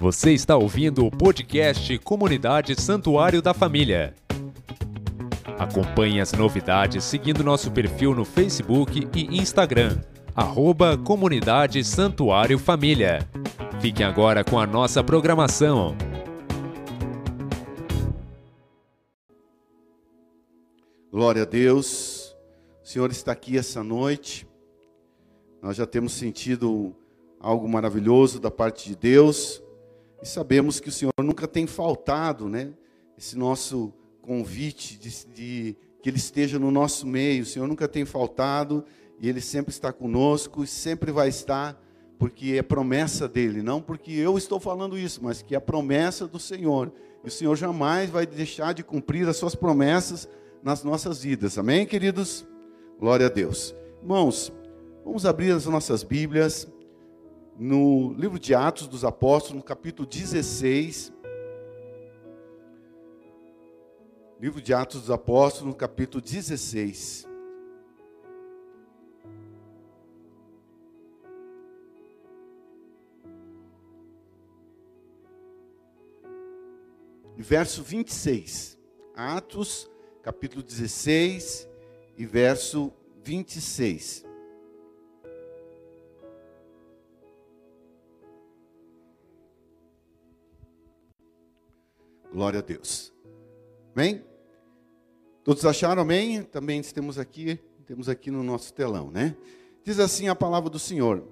Você está ouvindo o podcast Comunidade Santuário da Família. Acompanhe as novidades seguindo nosso perfil no Facebook e Instagram, arroba Comunidade Santuário Família. Fiquem agora com a nossa programação. Glória a Deus. O Senhor está aqui essa noite. Nós já temos sentido algo maravilhoso da parte de Deus. E sabemos que o Senhor nunca tem faltado, né? Esse nosso convite de, de, que Ele esteja no nosso meio. O Senhor nunca tem faltado e Ele sempre está conosco e sempre vai estar, porque é promessa dele, não porque eu estou falando isso, mas que é a promessa do Senhor. E o Senhor jamais vai deixar de cumprir as suas promessas nas nossas vidas. Amém, queridos? Glória a Deus. Irmãos, vamos abrir as nossas Bíblias no livro de Atos dos Apóstolos, no capítulo 16. Livro de Atos dos Apóstolos, no capítulo 16. Verso 26. Atos capítulo 16 e verso 26. Glória a Deus. Amém? Todos acharam amém? Também temos aqui, temos aqui no nosso telão, né? Diz assim a palavra do Senhor.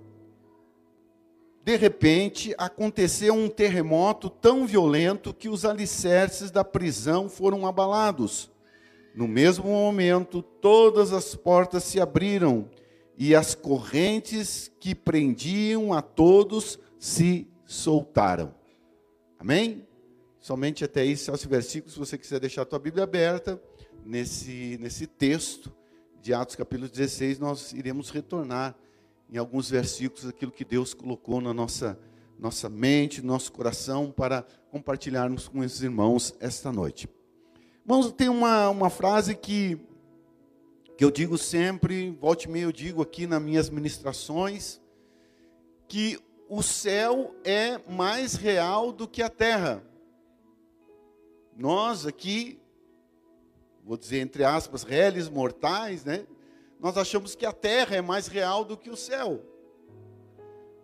De repente, aconteceu um terremoto tão violento que os alicerces da prisão foram abalados. No mesmo momento, todas as portas se abriram e as correntes que prendiam a todos se soltaram. Amém? Somente até aí, esse versículo, se você quiser deixar a tua Bíblia aberta, nesse, nesse texto de Atos capítulo 16, nós iremos retornar em alguns versículos aquilo que Deus colocou na nossa, nossa mente, no nosso coração, para compartilharmos com esses irmãos esta noite. Irmãos, tem uma, uma frase que, que eu digo sempre, volte e meia eu digo aqui nas minhas ministrações, que o céu é mais real do que a terra. Nós aqui, vou dizer entre aspas, réis mortais, né? Nós achamos que a terra é mais real do que o céu.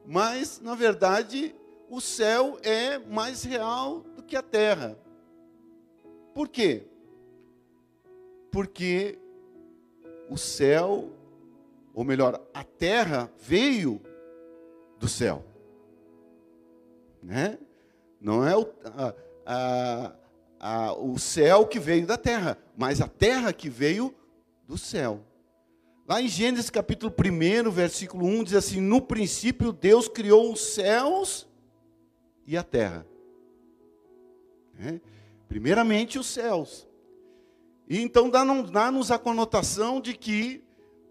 Mas, na verdade, o céu é mais real do que a terra. Por quê? porque o céu, ou melhor, a terra veio do céu. Né? Não é o, a, a, o céu que veio da terra, mas a terra que veio do céu. Lá em Gênesis capítulo 1, versículo 1, diz assim: No princípio Deus criou os céus e a terra. É? Primeiramente os céus. E então dá-nos a conotação de que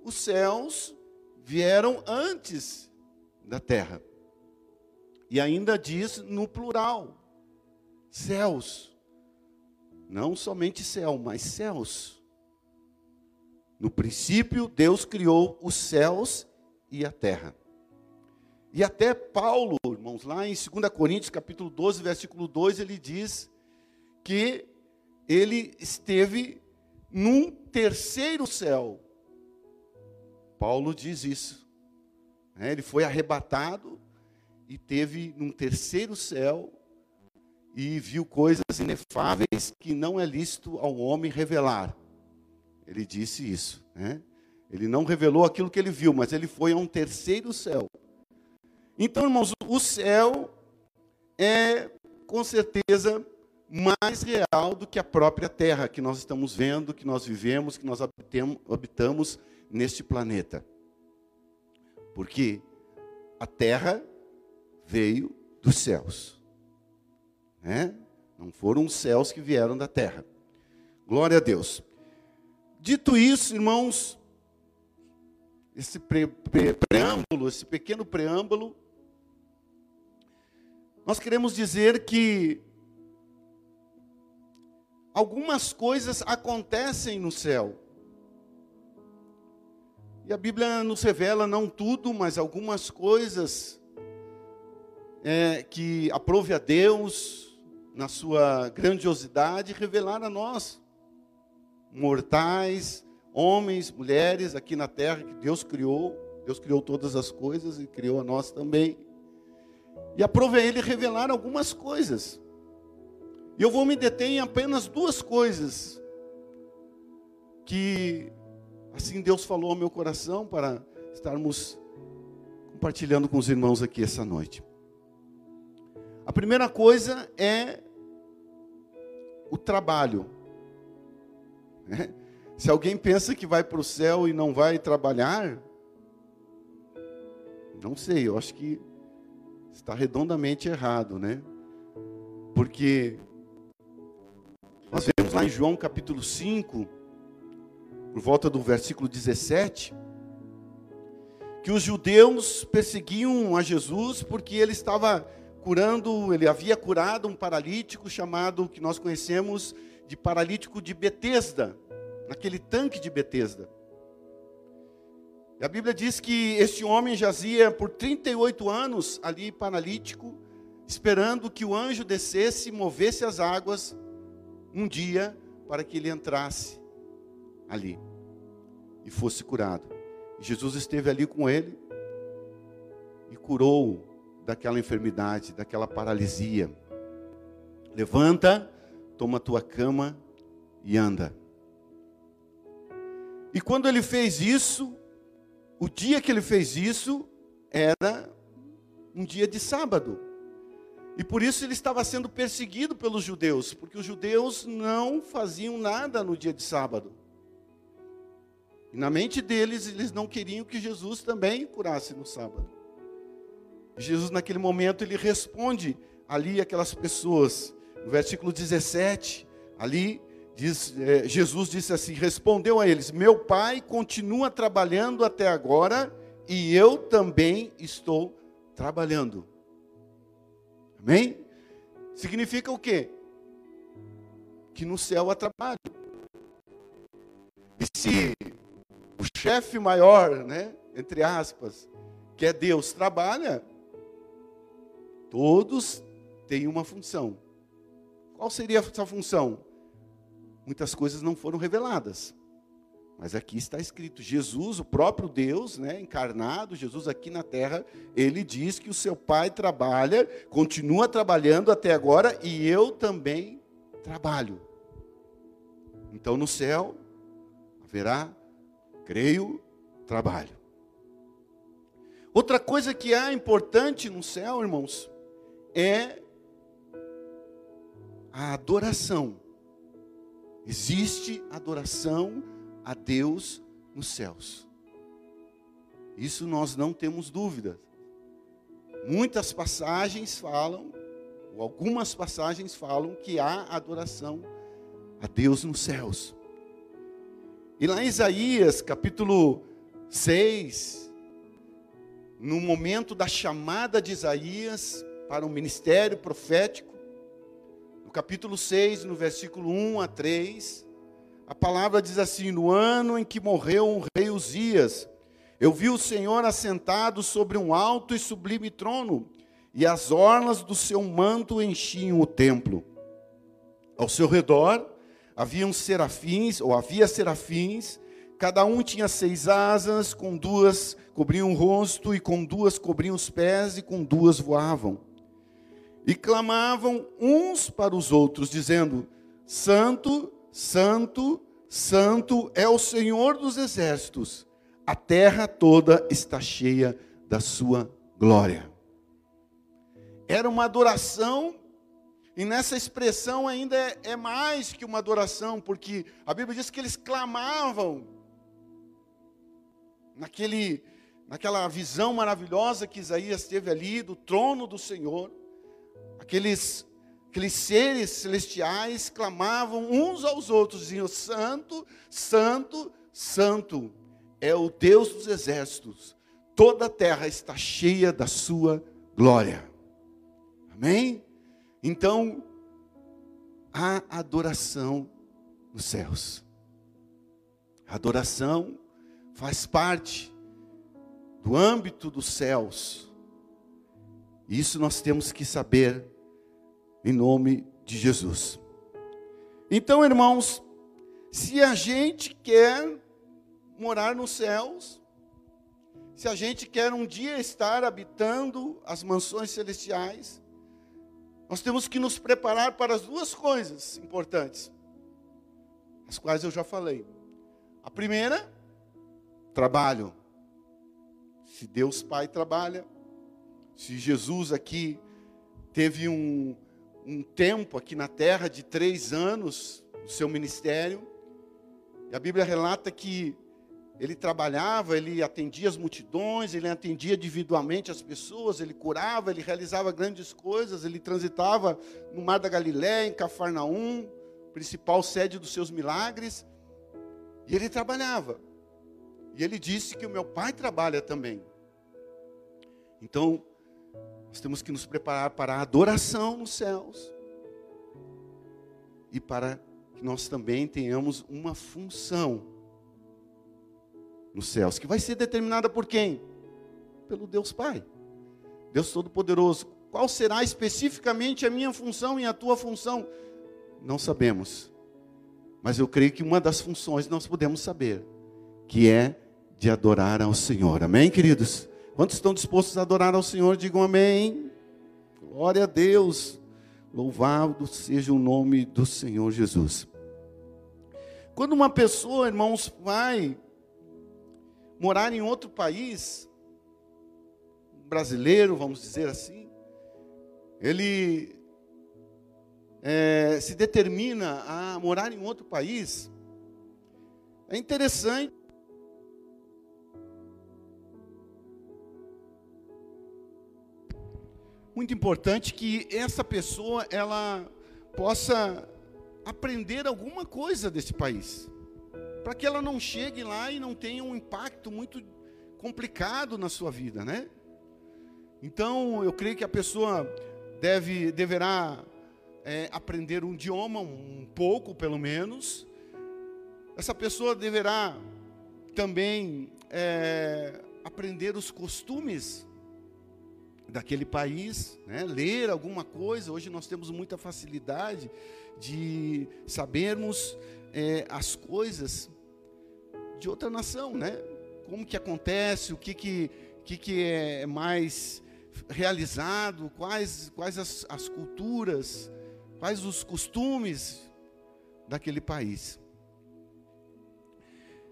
os céus vieram antes da terra. E ainda diz no plural: céus. Não somente céu, mas céus. No princípio, Deus criou os céus e a terra. E até Paulo, irmãos, lá em 2 Coríntios, capítulo 12, versículo 2, ele diz que ele esteve num terceiro céu. Paulo diz isso. É, ele foi arrebatado e teve num terceiro céu e viu coisas inefáveis que não é lícito ao homem revelar. Ele disse isso. Né? Ele não revelou aquilo que ele viu, mas ele foi a um terceiro céu. Então, irmãos, o céu é com certeza mais real do que a própria Terra que nós estamos vendo, que nós vivemos, que nós habitamos neste planeta. Porque a Terra veio dos céus. Né? Não foram os céus que vieram da Terra. Glória a Deus. Dito isso, irmãos, esse pre pre preâmbulo, esse pequeno preâmbulo, nós queremos dizer que algumas coisas acontecem no céu. E a Bíblia nos revela não tudo, mas algumas coisas. é, que aprove a Deus, na sua grandiosidade, revelar a nós, mortais, homens, mulheres aqui na terra que Deus criou. Deus criou todas as coisas e criou a nós também. E aprove a Ele revelar algumas coisas. E eu vou me deter em apenas duas coisas que assim Deus falou ao meu coração para estarmos compartilhando com os irmãos aqui essa noite. A primeira coisa é o trabalho. Né? Se alguém pensa que vai para o céu e não vai trabalhar, não sei, eu acho que está redondamente errado, né? Porque nós vemos lá em João capítulo 5, por volta do versículo 17, que os judeus perseguiam a Jesus porque ele estava curando, ele havia curado um paralítico chamado, que nós conhecemos de paralítico de Betesda, naquele tanque de Betesda. E a Bíblia diz que este homem jazia por 38 anos ali paralítico, esperando que o anjo descesse movesse as águas um dia para que ele entrasse ali e fosse curado. Jesus esteve ali com ele e curou daquela enfermidade, daquela paralisia. Levanta, toma tua cama e anda. E quando ele fez isso, o dia que ele fez isso era um dia de sábado. E por isso ele estava sendo perseguido pelos judeus, porque os judeus não faziam nada no dia de sábado. E na mente deles, eles não queriam que Jesus também curasse no sábado. Jesus, naquele momento, ele responde ali aquelas pessoas. No versículo 17, ali, diz, é, Jesus disse assim: respondeu a eles: Meu pai continua trabalhando até agora e eu também estou trabalhando. Amém? Significa o quê? Que no céu há trabalho. E se o chefe maior, né, entre aspas, que é Deus, trabalha, todos têm uma função. Qual seria essa função? Muitas coisas não foram reveladas. Mas aqui está escrito, Jesus, o próprio Deus, né, encarnado, Jesus aqui na terra, ele diz que o seu Pai trabalha, continua trabalhando até agora e eu também trabalho. Então no céu haverá creio, trabalho. Outra coisa que é importante no céu, irmãos, é a adoração. Existe adoração a Deus nos céus. Isso nós não temos dúvida. Muitas passagens falam, ou algumas passagens falam, que há adoração a Deus nos céus. E lá em Isaías, capítulo 6, no momento da chamada de Isaías para o ministério profético, no capítulo 6, no versículo 1 a 3, a palavra diz assim: No ano em que morreu o rei Uzias, eu vi o Senhor assentado sobre um alto e sublime trono, e as orlas do seu manto enchiam o templo. Ao seu redor haviam serafins, ou havia serafins, cada um tinha seis asas, com duas cobriam o rosto, e com duas cobriam os pés, e com duas voavam. E clamavam uns para os outros, dizendo: Santo, Santo, Santo é o Senhor dos exércitos, a terra toda está cheia da sua glória. Era uma adoração e nessa expressão ainda é, é, mais que uma adoração, porque a Bíblia diz que eles clamavam naquele, naquela visão maravilhosa que Isaías teve ali do trono do Senhor. Aqueles, aqueles seres celestiais clamavam uns aos outros, diziam: Santo, Santo, Santo é o Deus dos exércitos. Toda a terra está cheia da sua glória. Amém? Então, há adoração nos céus. A adoração faz parte do âmbito dos céus. Isso nós temos que saber em nome de Jesus. Então, irmãos, se a gente quer morar nos céus, se a gente quer um dia estar habitando as mansões celestiais, nós temos que nos preparar para as duas coisas importantes, as quais eu já falei. A primeira, trabalho. Se Deus Pai trabalha, se Jesus aqui teve um, um tempo aqui na terra de três anos no seu ministério, e a Bíblia relata que ele trabalhava, ele atendia as multidões, ele atendia individualmente as pessoas, ele curava, ele realizava grandes coisas, ele transitava no Mar da Galiléia, em Cafarnaum, principal sede dos seus milagres, e ele trabalhava. E ele disse que o meu pai trabalha também. Então, nós temos que nos preparar para a adoração nos céus e para que nós também tenhamos uma função nos céus, que vai ser determinada por quem? Pelo Deus Pai, Deus Todo-Poderoso. Qual será especificamente a minha função e a tua função? Não sabemos, mas eu creio que uma das funções nós podemos saber, que é de adorar ao Senhor. Amém, queridos? Quantos estão dispostos a adorar ao Senhor? Digam amém. Glória a Deus. Louvado seja o nome do Senhor Jesus. Quando uma pessoa, irmãos, vai morar em outro país, brasileiro, vamos dizer assim, ele é, se determina a morar em outro país, é interessante muito importante que essa pessoa ela possa aprender alguma coisa desse país, para que ela não chegue lá e não tenha um impacto muito complicado na sua vida, né? Então, eu creio que a pessoa deve deverá é, aprender um idioma um pouco, pelo menos. Essa pessoa deverá também é, aprender os costumes daquele país, né? ler alguma coisa. Hoje nós temos muita facilidade de sabermos é, as coisas de outra nação, né? Como que acontece, o que que, que, que é mais realizado, quais, quais as, as culturas, quais os costumes daquele país.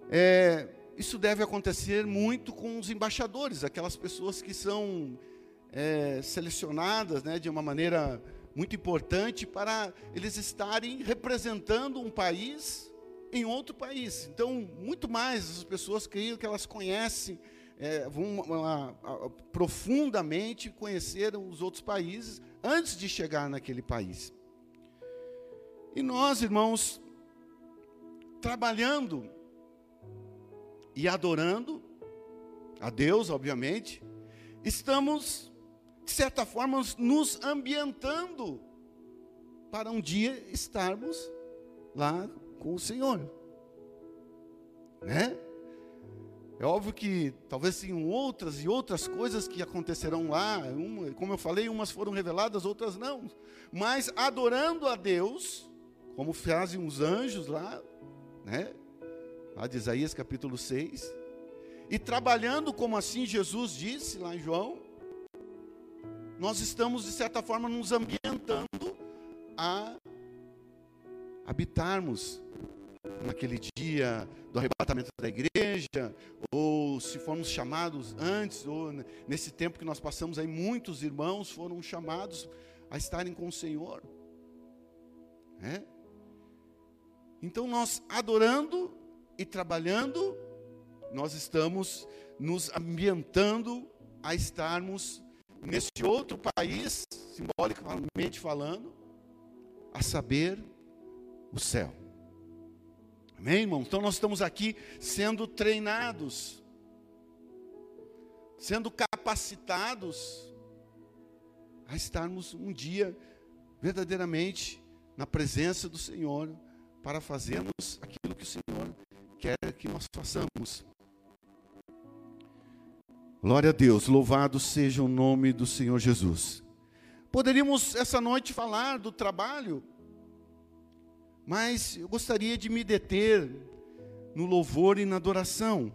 É, isso deve acontecer muito com os embaixadores, aquelas pessoas que são é, selecionadas né, de uma maneira muito importante para eles estarem representando um país em outro país. Então, muito mais as pessoas creio que elas conhecem, é, vão profundamente conhecer os outros países antes de chegar naquele país. E nós, irmãos, trabalhando e adorando a Deus, obviamente, estamos de certa forma, nos ambientando para um dia estarmos lá com o Senhor. Né? É óbvio que talvez tenham outras e outras coisas que acontecerão lá. Uma, como eu falei, umas foram reveladas, outras não. Mas adorando a Deus, como fazem os anjos lá, né? Lá de Isaías capítulo 6. E trabalhando como assim Jesus disse lá em João, nós estamos, de certa forma, nos ambientando a habitarmos naquele dia do arrebatamento da igreja, ou se formos chamados antes, ou nesse tempo que nós passamos aí, muitos irmãos foram chamados a estarem com o Senhor. É? Então, nós adorando e trabalhando, nós estamos nos ambientando a estarmos nesse outro país, simbolicamente falando, a saber, o céu. Amém, irmão? Então nós estamos aqui sendo treinados, sendo capacitados a estarmos um dia verdadeiramente na presença do Senhor para fazermos aquilo que o Senhor quer que nós façamos. Glória a Deus, louvado seja o nome do Senhor Jesus. Poderíamos essa noite falar do trabalho, mas eu gostaria de me deter no louvor e na adoração.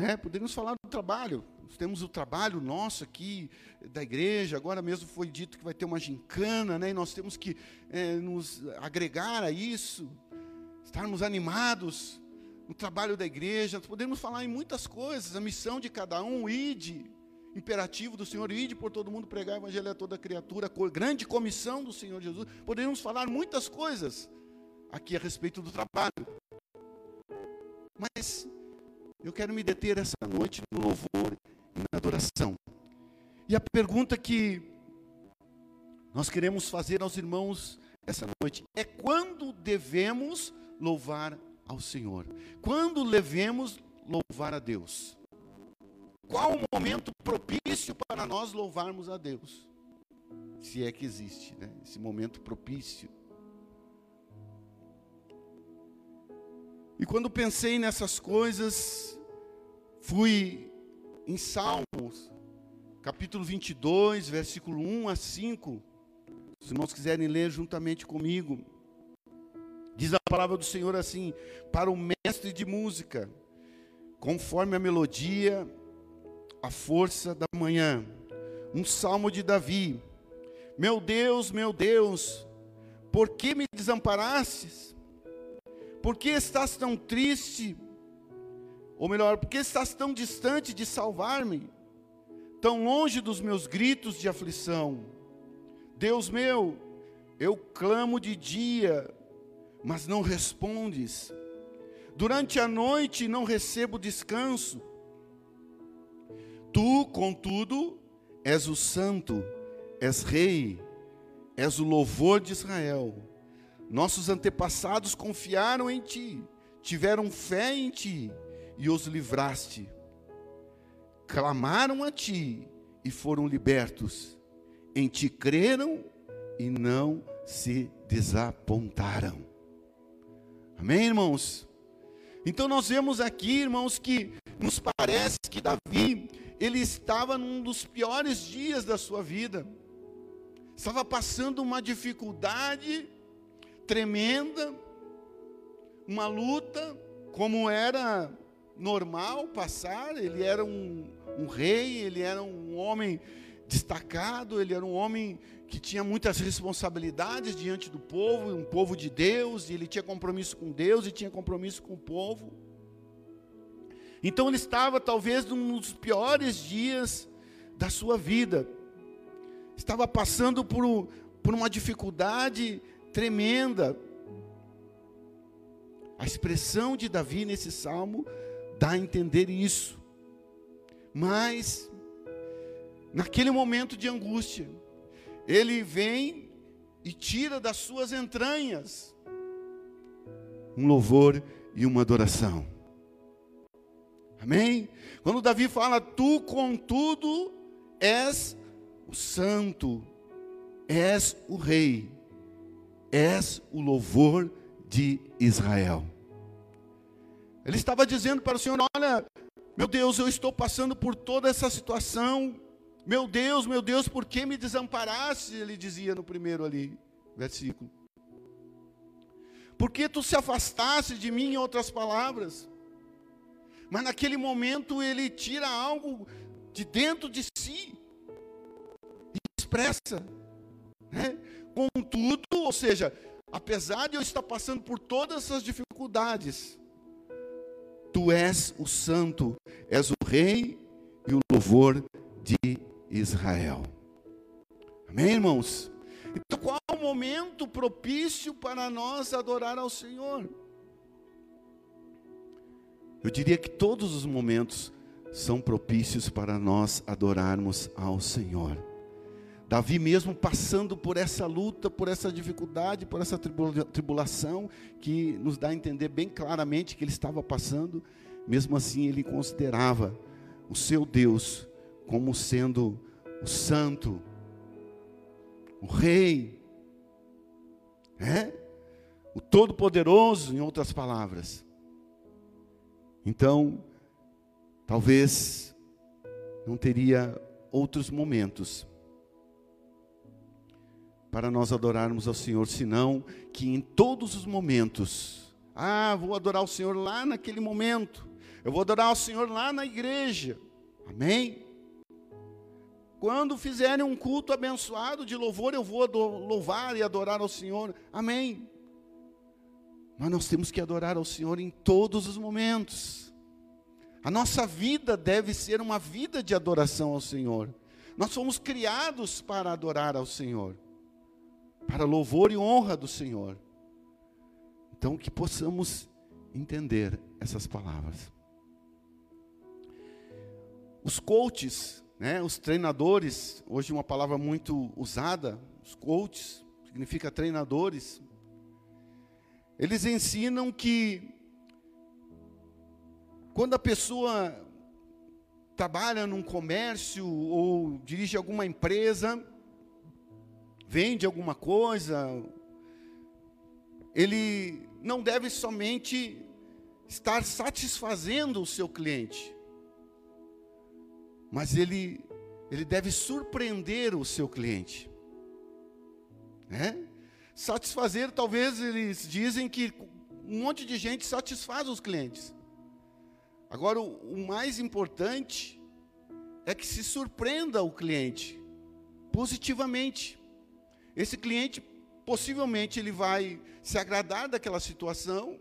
É, poderíamos falar do trabalho. Nós temos o trabalho nosso aqui da igreja. Agora mesmo foi dito que vai ter uma gincana, né? E nós temos que é, nos agregar a isso, estarmos animados no trabalho da igreja. Podemos falar em muitas coisas. A missão de cada um, ide, imperativo do Senhor, ide por todo mundo pregar o evangelho a toda criatura, grande comissão do Senhor Jesus. Poderíamos falar muitas coisas aqui a respeito do trabalho. Mas eu quero me deter essa noite no louvor e na adoração. E a pergunta que nós queremos fazer aos irmãos essa noite é quando devemos louvar ao Senhor? Quando devemos louvar a Deus? Qual o momento propício para nós louvarmos a Deus? Se é que existe, né? Esse momento propício. E quando pensei nessas coisas, fui em Salmos, capítulo 22, versículo 1 a 5. Se os irmãos quiserem ler juntamente comigo. Diz a palavra do Senhor assim: para o mestre de música, conforme a melodia, a força da manhã. Um salmo de Davi. Meu Deus, meu Deus, por que me desamparastes? Por que estás tão triste? Ou melhor, por que estás tão distante de salvar-me? Tão longe dos meus gritos de aflição? Deus meu, eu clamo de dia, mas não respondes. Durante a noite não recebo descanso. Tu, contudo, és o santo, és rei, és o louvor de Israel. Nossos antepassados confiaram em ti, tiveram fé em ti e os livraste. Clamaram a ti e foram libertos. Em ti creram e não se desapontaram. Amém, irmãos? Então nós vemos aqui, irmãos, que nos parece que Davi, ele estava num dos piores dias da sua vida. Estava passando uma dificuldade tremenda, uma luta, como era normal passar. Ele era um, um rei, ele era um homem destacado, ele era um homem que tinha muitas responsabilidades diante do povo, um povo de Deus, e ele tinha compromisso com Deus e tinha compromisso com o povo. Então ele estava talvez num dos piores dias da sua vida. Estava passando por, por uma dificuldade tremenda. A expressão de Davi nesse salmo dá a entender isso. Mas, naquele momento de angústia, ele vem e tira das suas entranhas um louvor e uma adoração. Amém? Quando Davi fala, tu contudo és o santo, és o rei és o louvor de Israel. Ele estava dizendo para o Senhor: Olha, meu Deus, eu estou passando por toda essa situação. Meu Deus, meu Deus, por que me desamparaste? Ele dizia no primeiro ali, versículo. Por que tu se afastaste de mim, em outras palavras? Mas naquele momento ele tira algo de dentro de si e expressa. Né? Contudo, ou seja, apesar de eu estar passando por todas essas dificuldades, tu és o santo, és o rei e o louvor de Israel. Amém, irmãos? Então, qual o momento propício para nós adorar ao Senhor? Eu diria que todos os momentos são propícios para nós adorarmos ao Senhor. Davi, mesmo passando por essa luta, por essa dificuldade, por essa tribulação, que nos dá a entender bem claramente que ele estava passando, mesmo assim ele considerava o seu Deus como sendo o santo, o rei, é? o todo-poderoso, em outras palavras. Então, talvez não teria outros momentos para nós adorarmos ao Senhor, senão que em todos os momentos, ah, vou adorar o Senhor lá naquele momento, eu vou adorar o Senhor lá na igreja, amém? Quando fizerem um culto abençoado de louvor, eu vou louvar e adorar ao Senhor, amém? Mas nós temos que adorar ao Senhor em todos os momentos. A nossa vida deve ser uma vida de adoração ao Senhor. Nós fomos criados para adorar ao Senhor para louvor e honra do Senhor. Então, que possamos entender essas palavras. Os coaches, né, os treinadores, hoje uma palavra muito usada, os coaches, significa treinadores, eles ensinam que quando a pessoa trabalha num comércio ou dirige alguma empresa, vende alguma coisa, ele não deve somente estar satisfazendo o seu cliente, mas ele, ele deve surpreender o seu cliente. Né? Satisfazer, talvez eles dizem que um monte de gente satisfaz os clientes. Agora, o, o mais importante é que se surpreenda o cliente positivamente. Esse cliente possivelmente ele vai se agradar daquela situação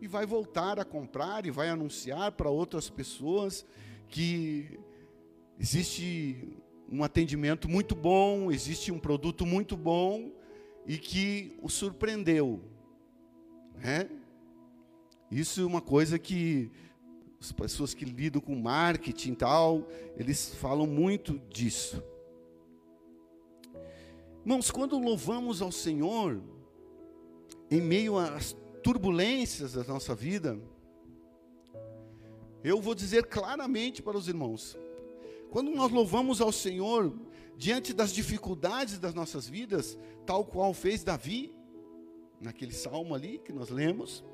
e vai voltar a comprar e vai anunciar para outras pessoas que existe um atendimento muito bom, existe um produto muito bom e que o surpreendeu. Né? Isso é uma coisa que as pessoas que lidam com marketing e tal, eles falam muito disso. Irmãos, quando louvamos ao Senhor, em meio às turbulências da nossa vida, eu vou dizer claramente para os irmãos: quando nós louvamos ao Senhor diante das dificuldades das nossas vidas, tal qual fez Davi, naquele salmo ali que nós lemos,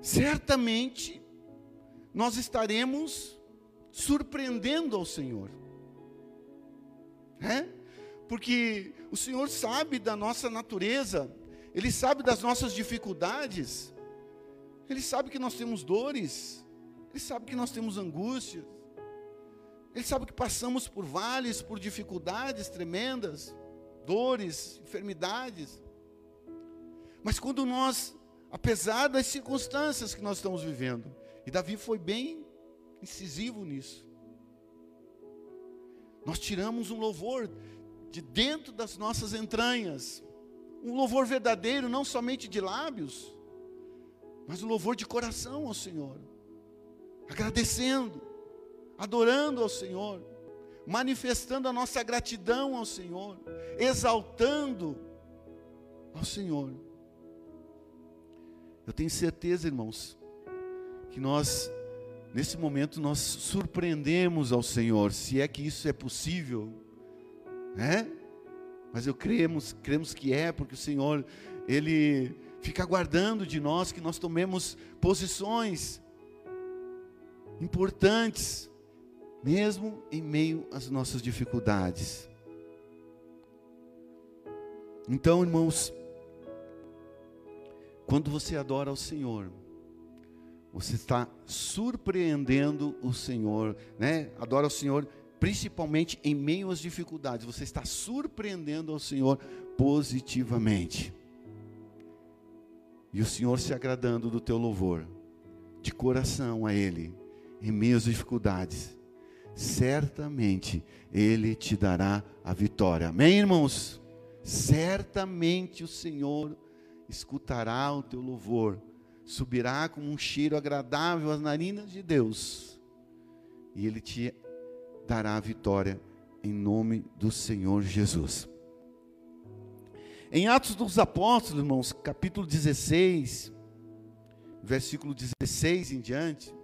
certamente nós estaremos surpreendendo ao Senhor. É? porque o Senhor sabe da nossa natureza, Ele sabe das nossas dificuldades, Ele sabe que nós temos dores, Ele sabe que nós temos angústias, Ele sabe que passamos por vales, por dificuldades tremendas, dores, enfermidades. Mas quando nós, apesar das circunstâncias que nós estamos vivendo, e Davi foi bem incisivo nisso, nós tiramos um louvor de dentro das nossas entranhas. Um louvor verdadeiro, não somente de lábios, mas um louvor de coração ao Senhor. Agradecendo, adorando ao Senhor, manifestando a nossa gratidão ao Senhor, exaltando ao Senhor. Eu tenho certeza, irmãos, que nós, nesse momento, nós surpreendemos ao Senhor, se é que isso é possível né? Mas eu cremos, cremos que é, porque o Senhor, Ele fica aguardando de nós que nós tomemos posições importantes, mesmo em meio às nossas dificuldades. Então, irmãos, quando você adora ao Senhor, você está surpreendendo o Senhor, né? Adora o Senhor principalmente em meio às dificuldades, você está surpreendendo ao Senhor positivamente. E o Senhor se agradando do teu louvor, de coração a Ele, em meio às dificuldades, certamente Ele te dará a vitória. Amém, irmãos? Certamente o Senhor escutará o teu louvor, subirá como um cheiro agradável às narinas de Deus, e Ele te dará a vitória em nome do Senhor Jesus. Em Atos dos Apóstolos, irmãos, capítulo 16, versículo 16 em diante,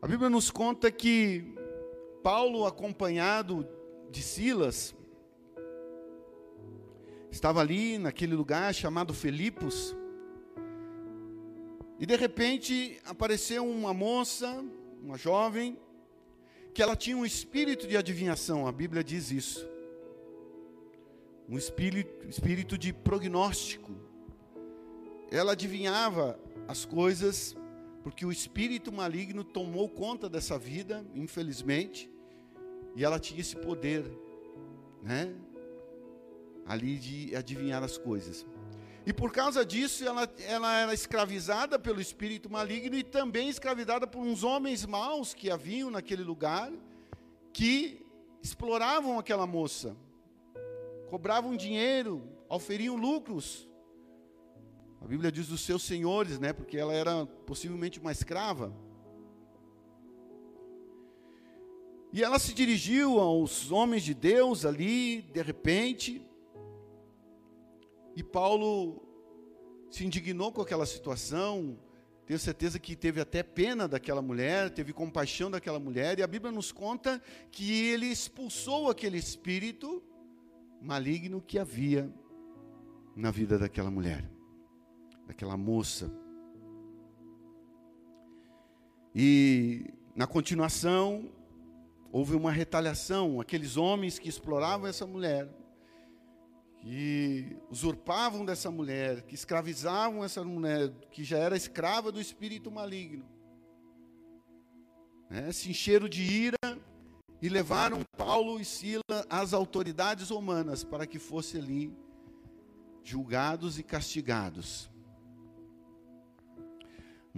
a Bíblia nos conta que Paulo, acompanhado de Silas, estava ali naquele lugar chamado Filipos, E de repente apareceu uma moça, uma jovem, que ela tinha um espírito de adivinhação, a Bíblia diz isso. Um espírito, espírito de prognóstico. Ela adivinhava as coisas, porque o espírito maligno tomou conta dessa vida, infelizmente, e ela tinha esse poder, né? Ali de adivinhar as coisas. E por causa disso, ela, ela era escravizada pelo espírito maligno e também escravizada por uns homens maus que haviam naquele lugar, que exploravam aquela moça, cobravam dinheiro, oferiam lucros. A Bíblia diz dos seus senhores, né? Porque ela era possivelmente uma escrava. E ela se dirigiu aos homens de Deus ali, de repente, e Paulo se indignou com aquela situação, tenho certeza que teve até pena daquela mulher, teve compaixão daquela mulher, e a Bíblia nos conta que ele expulsou aquele espírito maligno que havia na vida daquela mulher, daquela moça. E na continuação, houve uma retaliação, aqueles homens que exploravam essa mulher que usurpavam dessa mulher, que escravizavam essa mulher, que já era escrava do espírito maligno. Né, se encheram de ira e levaram Paulo e Sila às autoridades romanas para que fossem ali julgados e castigados.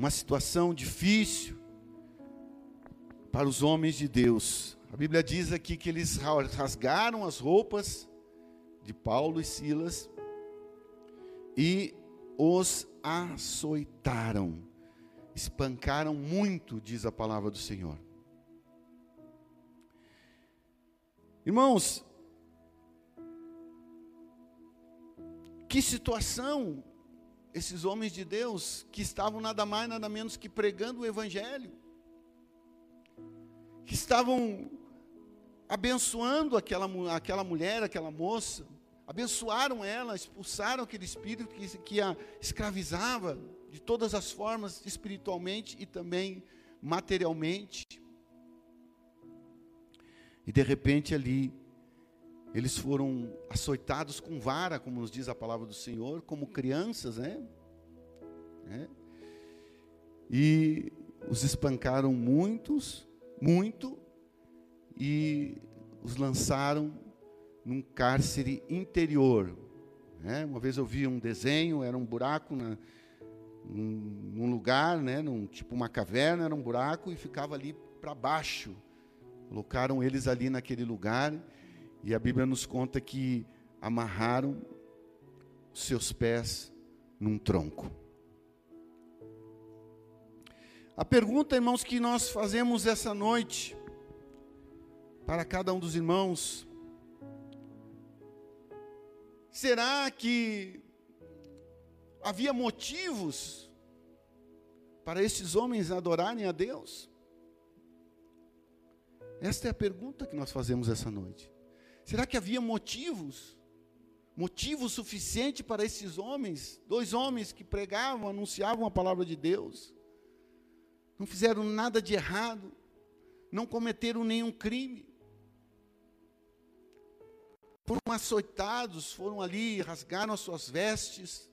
Uma situação difícil para os homens de Deus. A Bíblia diz aqui que eles rasgaram as roupas de Paulo e Silas e os açoitaram, espancaram muito, diz a palavra do Senhor. Irmãos, que situação esses homens de Deus que estavam nada mais, nada menos que pregando o Evangelho, que estavam abençoando aquela, aquela mulher, aquela moça, abençoaram ela, expulsaram aquele espírito que, que a escravizava de todas as formas, espiritualmente e também materialmente. E de repente ali, eles foram açoitados com vara, como nos diz a palavra do Senhor, como crianças, né? É. E os espancaram muitos, muito, e os lançaram num cárcere interior. Né? Uma vez eu vi um desenho, era um buraco na, num, num lugar, né? num, tipo uma caverna, era um buraco e ficava ali para baixo. Colocaram eles ali naquele lugar e a Bíblia nos conta que amarraram seus pés num tronco. A pergunta, irmãos, que nós fazemos essa noite para cada um dos irmãos. Será que havia motivos para esses homens adorarem a Deus? Esta é a pergunta que nós fazemos essa noite. Será que havia motivos? Motivo suficiente para esses homens, dois homens que pregavam, anunciavam a palavra de Deus, não fizeram nada de errado, não cometeram nenhum crime, foram açoitados, foram ali, rasgaram as suas vestes,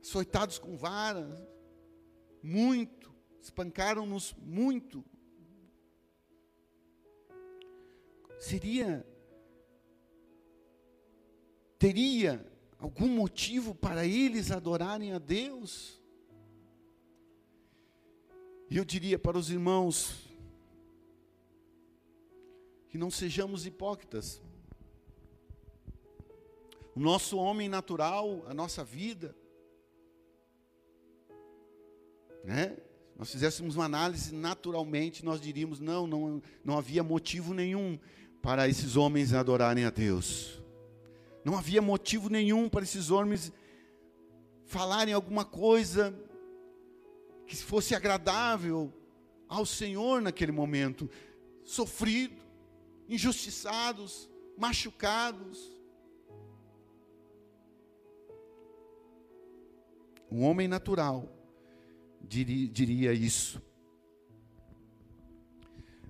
açoitados com vara, muito, espancaram-nos muito. Seria, teria algum motivo para eles adorarem a Deus? E eu diria para os irmãos, que não sejamos hipócritas o nosso homem natural, a nossa vida. Né? Nós fizéssemos uma análise naturalmente, nós diríamos: não, não, não havia motivo nenhum para esses homens adorarem a Deus. Não havia motivo nenhum para esses homens falarem alguma coisa que fosse agradável ao Senhor naquele momento. Sofrido, injustiçados, machucados, um homem natural, diria, diria isso.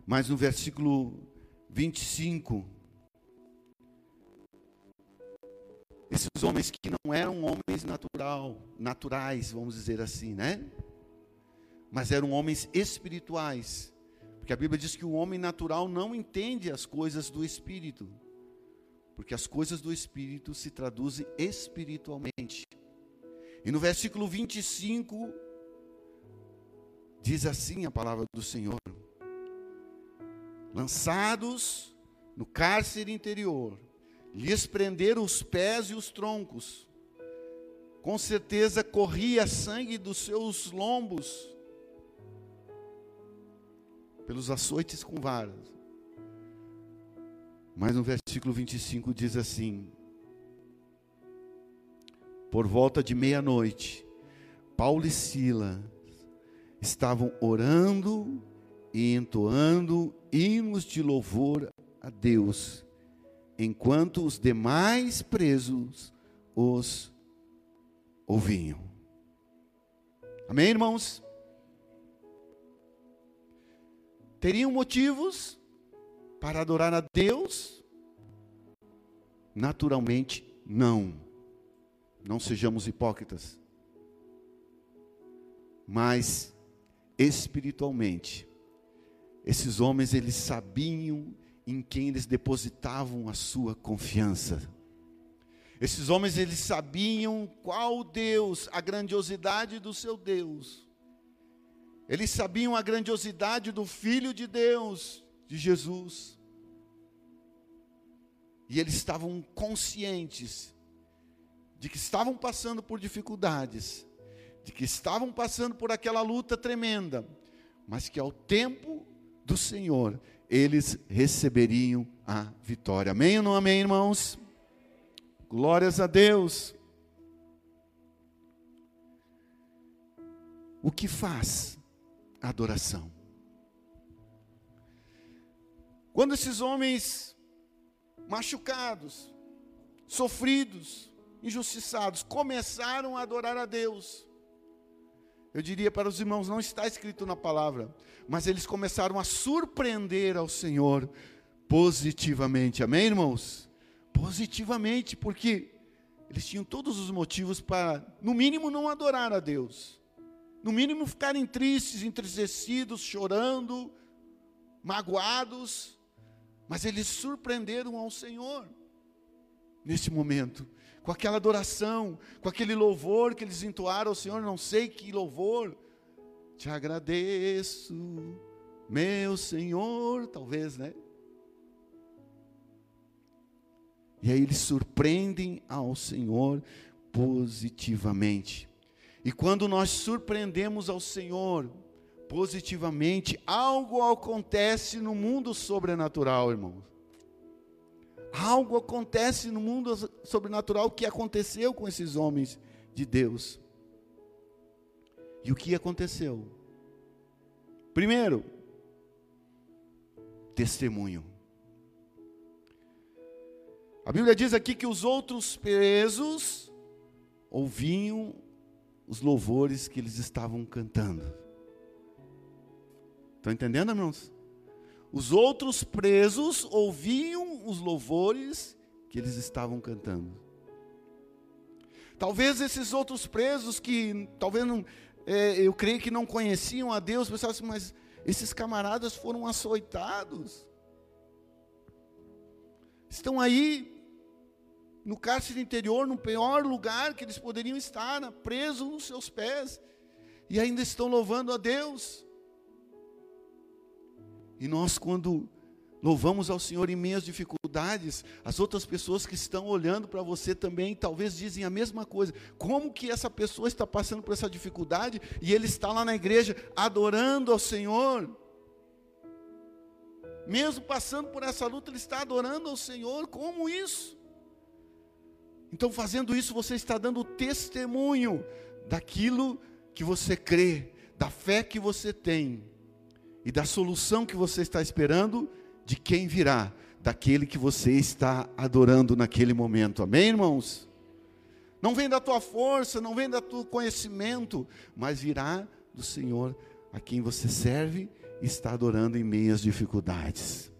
Mas no versículo 25, esses homens que não eram homens natural, naturais, vamos dizer assim, né? Mas eram homens espirituais. Porque a Bíblia diz que o homem natural não entende as coisas do espírito. Porque as coisas do espírito se traduzem espiritualmente. E no versículo 25 diz assim a palavra do Senhor: lançados no cárcere interior, lhes prenderam os pés e os troncos. Com certeza corria sangue dos seus lombos pelos açoites com varas. Mas no versículo 25 diz assim: Por volta de meia-noite, Paulo e Sila estavam orando e entoando hinos de louvor a Deus, enquanto os demais presos os ouviam. Amém, irmãos? Teriam motivos para adorar a Deus? Naturalmente, não. Não sejamos hipócritas. Mas espiritualmente, esses homens eles sabiam em quem eles depositavam a sua confiança. Esses homens eles sabiam qual Deus, a grandiosidade do seu Deus. Eles sabiam a grandiosidade do filho de Deus, de Jesus. E eles estavam conscientes de que estavam passando por dificuldades, de que estavam passando por aquela luta tremenda, mas que ao tempo do Senhor, eles receberiam a vitória. Amém ou não amém, irmãos? Glórias a Deus. O que faz a adoração? Quando esses homens machucados, sofridos, injustiçados, começaram a adorar a Deus, eu diria para os irmãos, não está escrito na palavra, mas eles começaram a surpreender ao Senhor positivamente. Amém, irmãos? Positivamente, porque eles tinham todos os motivos para, no mínimo, não adorar a Deus. No mínimo, ficarem tristes, entristecidos, chorando, magoados. Mas eles surpreenderam ao Senhor neste momento com aquela adoração, com aquele louvor que eles entoaram ao Senhor, não sei que louvor. Te agradeço, meu Senhor, talvez, né? E aí eles surpreendem ao Senhor positivamente. E quando nós surpreendemos ao Senhor positivamente, algo acontece no mundo sobrenatural, irmãos. Algo acontece no mundo sobrenatural que aconteceu com esses homens de Deus. E o que aconteceu? Primeiro, testemunho. A Bíblia diz aqui que os outros presos ouviam os louvores que eles estavam cantando. Estão entendendo, irmãos? Os outros presos ouviam os louvores que eles estavam cantando. Talvez esses outros presos que talvez não, é, eu creio que não conheciam a Deus, pensavam assim, mas esses camaradas foram açoitados. Estão aí no cárcere interior, no pior lugar que eles poderiam estar, presos nos seus pés, e ainda estão louvando a Deus. E nós, quando louvamos ao Senhor em meias dificuldades, as outras pessoas que estão olhando para você também, talvez dizem a mesma coisa. Como que essa pessoa está passando por essa dificuldade e ele está lá na igreja adorando ao Senhor? Mesmo passando por essa luta, ele está adorando ao Senhor. Como isso? Então, fazendo isso, você está dando testemunho daquilo que você crê, da fé que você tem e da solução que você está esperando de quem virá, daquele que você está adorando naquele momento. Amém, irmãos? Não vem da tua força, não vem do teu conhecimento, mas virá do Senhor a quem você serve e está adorando em meio às dificuldades.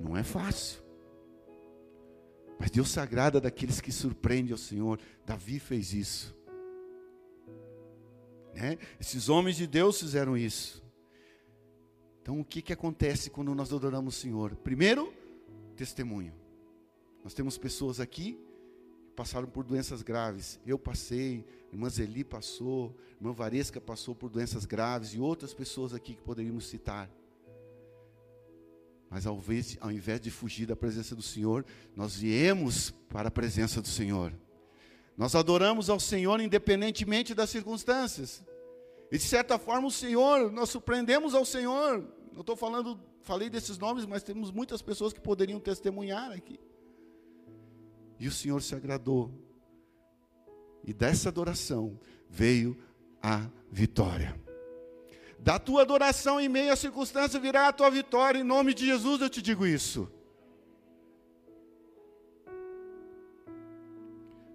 Não é fácil. Mas Deus se agrada daqueles que surpreendem ao Senhor. Davi fez isso. Né? Esses homens de Deus fizeram isso. Então, o que, que acontece quando nós adoramos o Senhor? Primeiro, testemunho. Nós temos pessoas aqui que passaram por doenças graves. Eu passei, irmã Zeli passou, irmã Varesca passou por doenças graves e outras pessoas aqui que poderíamos citar. Mas ao invés, ao invés de fugir da presença do Senhor, nós viemos para a presença do Senhor. Nós adoramos ao Senhor independentemente das circunstâncias. E de certa forma o Senhor, nós surpreendemos ao Senhor. Eu estou falando, falei desses nomes, mas temos muitas pessoas que poderiam testemunhar aqui. E o Senhor se agradou. E dessa adoração veio a vitória. Da tua adoração em meio à circunstância virá a tua vitória, em nome de Jesus eu te digo isso.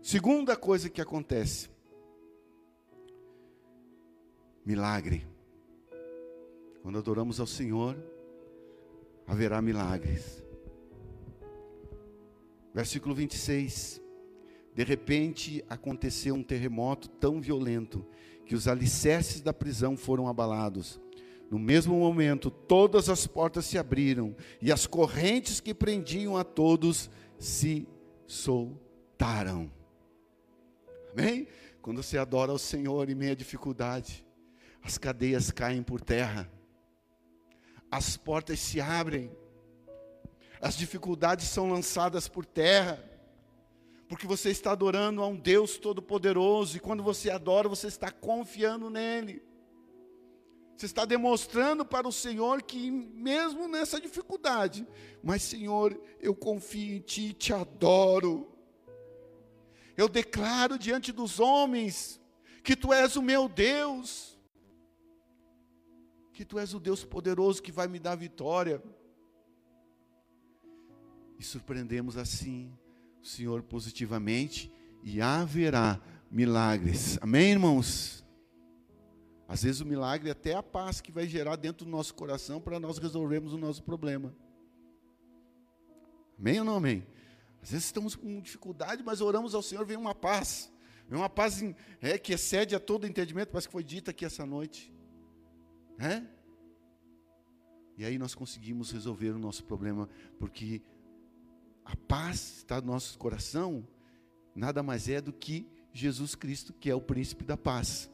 Segunda coisa que acontece: milagre. Quando adoramos ao Senhor, haverá milagres. Versículo 26. De repente aconteceu um terremoto tão violento que os alicerces da prisão foram abalados. No mesmo momento, todas as portas se abriram e as correntes que prendiam a todos se soltaram. Amém? Quando você adora o Senhor em meio à dificuldade, as cadeias caem por terra, as portas se abrem, as dificuldades são lançadas por terra, porque você está adorando a um Deus Todo-Poderoso, e quando você adora, você está confiando nele. Você está demonstrando para o Senhor que, mesmo nessa dificuldade, mas Senhor, eu confio em Ti, te adoro. Eu declaro diante dos homens que Tu és o meu Deus, que Tu és o Deus poderoso que vai me dar vitória. E surpreendemos assim o Senhor positivamente e haverá milagres. Amém, irmãos? Às vezes o milagre é até a paz que vai gerar dentro do nosso coração para nós resolvermos o nosso problema. Amém ou não amém? Às vezes estamos com dificuldade, mas oramos ao Senhor, vem uma paz. Vem uma paz é, que excede a todo entendimento, parece que foi dita aqui essa noite. E aí nós conseguimos resolver o nosso problema, porque a paz está no nosso coração, nada mais é do que Jesus Cristo, que é o príncipe da paz.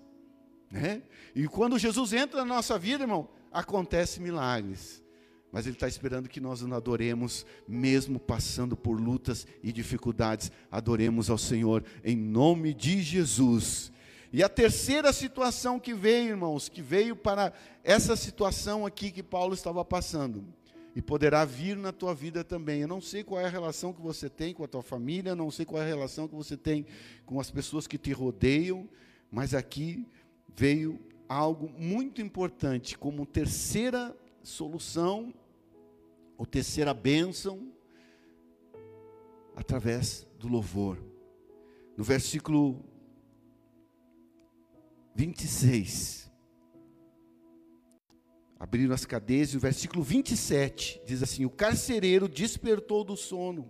Né? E quando Jesus entra na nossa vida, irmão, acontece milagres. Mas Ele está esperando que nós adoremos, mesmo passando por lutas e dificuldades, adoremos ao Senhor em nome de Jesus. E a terceira situação que veio, irmãos, que veio para essa situação aqui que Paulo estava passando, e poderá vir na tua vida também. Eu não sei qual é a relação que você tem com a tua família, não sei qual é a relação que você tem com as pessoas que te rodeiam, mas aqui veio algo muito importante como terceira solução, ou terceira bênção, através do louvor. No versículo 26, abriram as cadeias, e o versículo 27 diz assim: O carcereiro despertou do sono,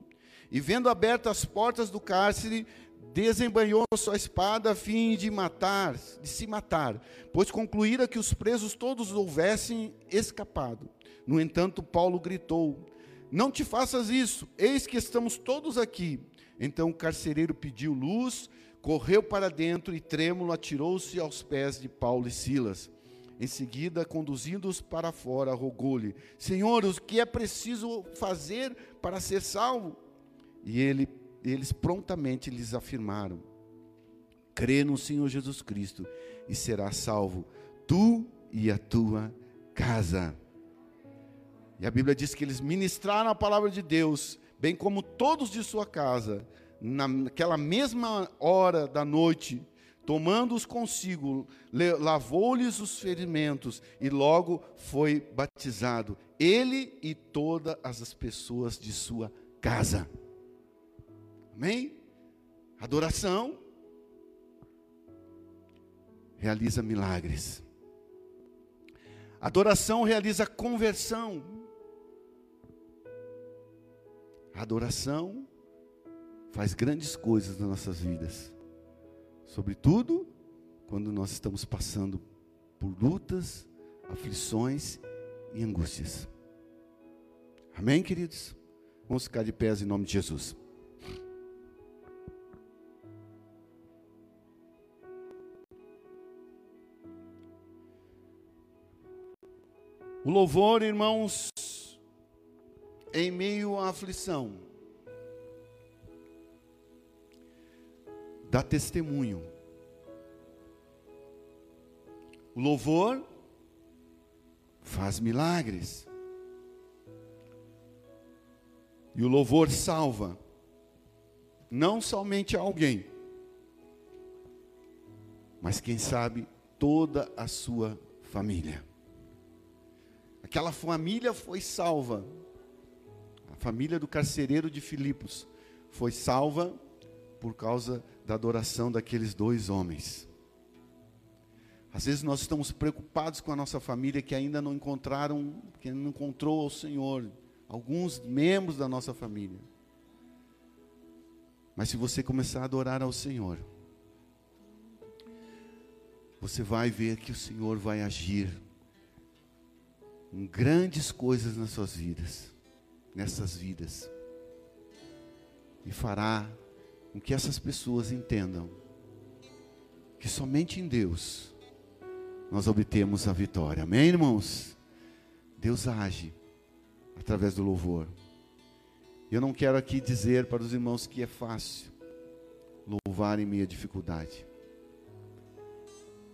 e vendo abertas as portas do cárcere, desembanhou sua espada a fim de matar, de se matar, pois concluíra que os presos todos houvessem escapado. No entanto, Paulo gritou: Não te faças isso, eis que estamos todos aqui. Então o carcereiro pediu luz, correu para dentro e trêmulo atirou-se aos pés de Paulo e Silas. Em seguida, conduzindo-os para fora, rogou-lhe: Senhor, o que é preciso fazer para ser salvo? E ele eles prontamente lhes afirmaram: crê no Senhor Jesus Cristo e serás salvo, tu e a tua casa. E a Bíblia diz que eles ministraram a palavra de Deus, bem como todos de sua casa, naquela mesma hora da noite, tomando-os consigo, lavou-lhes os ferimentos e logo foi batizado, ele e todas as pessoas de sua casa. Amém? Adoração. realiza milagres. Adoração realiza conversão. Adoração faz grandes coisas nas nossas vidas. Sobretudo quando nós estamos passando por lutas, aflições e angústias. Amém, queridos? Vamos ficar de pés em nome de Jesus. O louvor, irmãos, em meio à aflição, dá testemunho. O louvor faz milagres. E o louvor salva não somente alguém, mas quem sabe toda a sua família. Aquela família foi salva. A família do carcereiro de Filipos foi salva por causa da adoração daqueles dois homens. Às vezes nós estamos preocupados com a nossa família que ainda não encontraram, que não encontrou o Senhor, alguns membros da nossa família. Mas se você começar a adorar ao Senhor, você vai ver que o Senhor vai agir em grandes coisas nas suas vidas, nessas vidas. E fará com que essas pessoas entendam que somente em Deus nós obtemos a vitória. Amém, irmãos? Deus age através do louvor. Eu não quero aqui dizer para os irmãos que é fácil louvar em à dificuldade.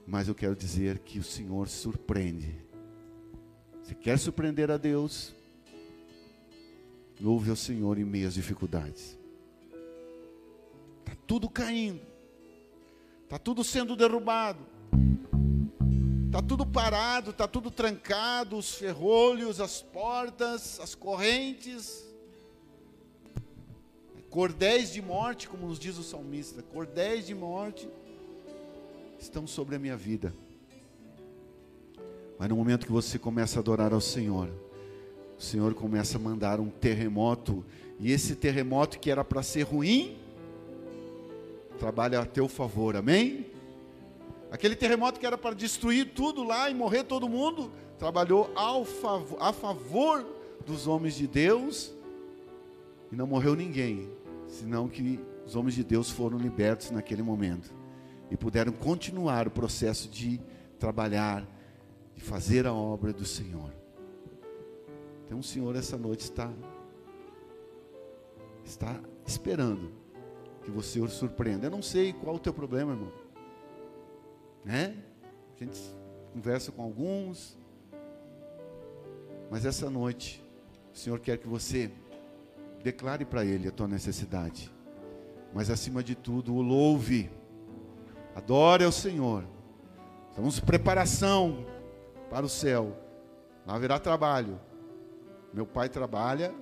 Mas eu quero dizer que o Senhor surpreende se quer surpreender a Deus, louve ao Senhor em meio às dificuldades. Tudo caindo, está tudo sendo derrubado, está tudo parado, está tudo trancado, os ferrolhos, as portas, as correntes, cordéis de morte, como nos diz o salmista, cordéis de morte estão sobre a minha vida. Mas no momento que você começa a adorar ao Senhor, o Senhor começa a mandar um terremoto, e esse terremoto que era para ser ruim, trabalha a teu favor, amém? Aquele terremoto que era para destruir tudo lá e morrer todo mundo, trabalhou ao a favor dos homens de Deus, e não morreu ninguém, senão que os homens de Deus foram libertos naquele momento e puderam continuar o processo de trabalhar de fazer a obra do Senhor. Então o Senhor essa noite está está esperando que você o surpreenda. Eu não sei qual o teu problema, irmão. Né? A gente conversa com alguns, mas essa noite o Senhor quer que você declare para ele a tua necessidade. Mas acima de tudo, o louve. Adore ao Senhor. Estamos em preparação para o céu. Lá haverá trabalho. Meu pai trabalha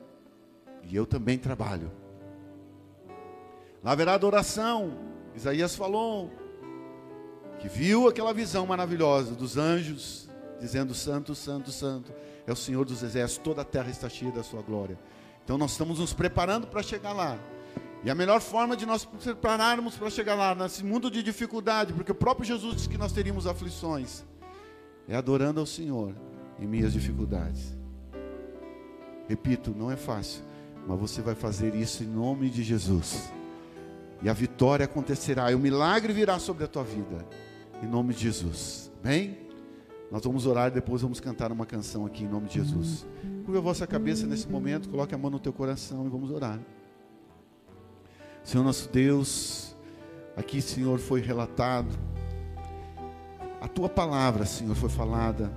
e eu também trabalho. Lá haverá adoração. Isaías falou que viu aquela visão maravilhosa dos anjos dizendo: Santo, Santo, Santo é o Senhor dos exércitos, toda a terra está cheia da sua glória. Então nós estamos nos preparando para chegar lá. E a melhor forma de nós nos prepararmos para chegar lá, nesse mundo de dificuldade, porque o próprio Jesus disse que nós teríamos aflições é adorando ao Senhor em minhas dificuldades. Repito, não é fácil, mas você vai fazer isso em nome de Jesus. E a vitória acontecerá, e o milagre virá sobre a tua vida, em nome de Jesus. Bem? Nós vamos orar e depois vamos cantar uma canção aqui em nome de Jesus. Curva a vossa cabeça nesse momento, coloque a mão no teu coração e vamos orar. Senhor nosso Deus, aqui, Senhor, foi relatado a tua palavra, Senhor, foi falada.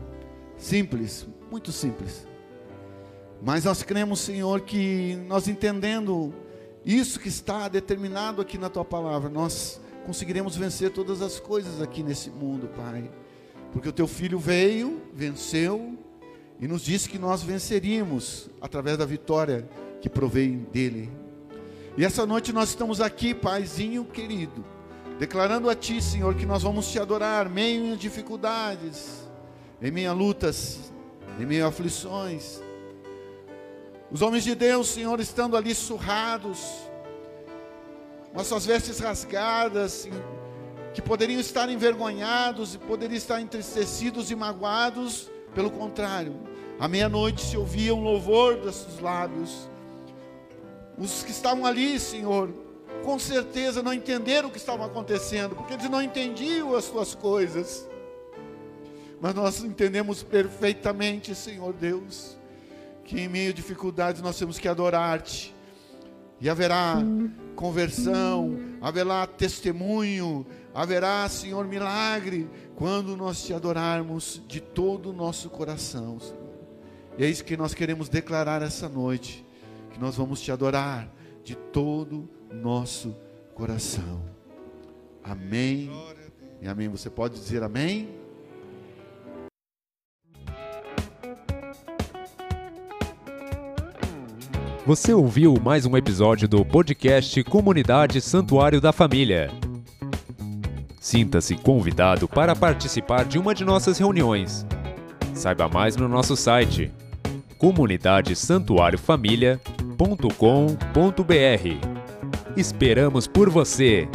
Simples, muito simples. Mas nós cremos, Senhor, que nós entendendo isso que está determinado aqui na tua palavra, nós conseguiremos vencer todas as coisas aqui nesse mundo, Pai. Porque o teu filho veio, venceu e nos disse que nós venceríamos através da vitória que provém dele. E essa noite nós estamos aqui, Paizinho querido, declarando a Ti, Senhor, que nós vamos te adorar, meio em dificuldades, em meio a lutas, em meio a aflições. Os homens de Deus, Senhor, estando ali surrados, com as suas vestes rasgadas, que poderiam estar envergonhados poderiam estar entristecidos e magoados, pelo contrário, à meia-noite se ouvia um louvor dos seus lábios. Os que estavam ali, Senhor, com certeza não entenderam o que estava acontecendo, porque eles não entendiam as tuas coisas. Mas nós entendemos perfeitamente, Senhor Deus, que em meio a dificuldades nós temos que adorar-te. E haverá conversão, haverá testemunho, haverá, Senhor, milagre, quando nós te adorarmos de todo o nosso coração, Senhor. E é isso que nós queremos declarar essa noite, que nós vamos te adorar de todo o nosso coração. Amém. E amém. Você pode dizer amém? Você ouviu mais um episódio do podcast Comunidade Santuário da Família. Sinta-se convidado para participar de uma de nossas reuniões. Saiba mais no nosso site comunidadesantuariofamilia.com.br. Esperamos por você!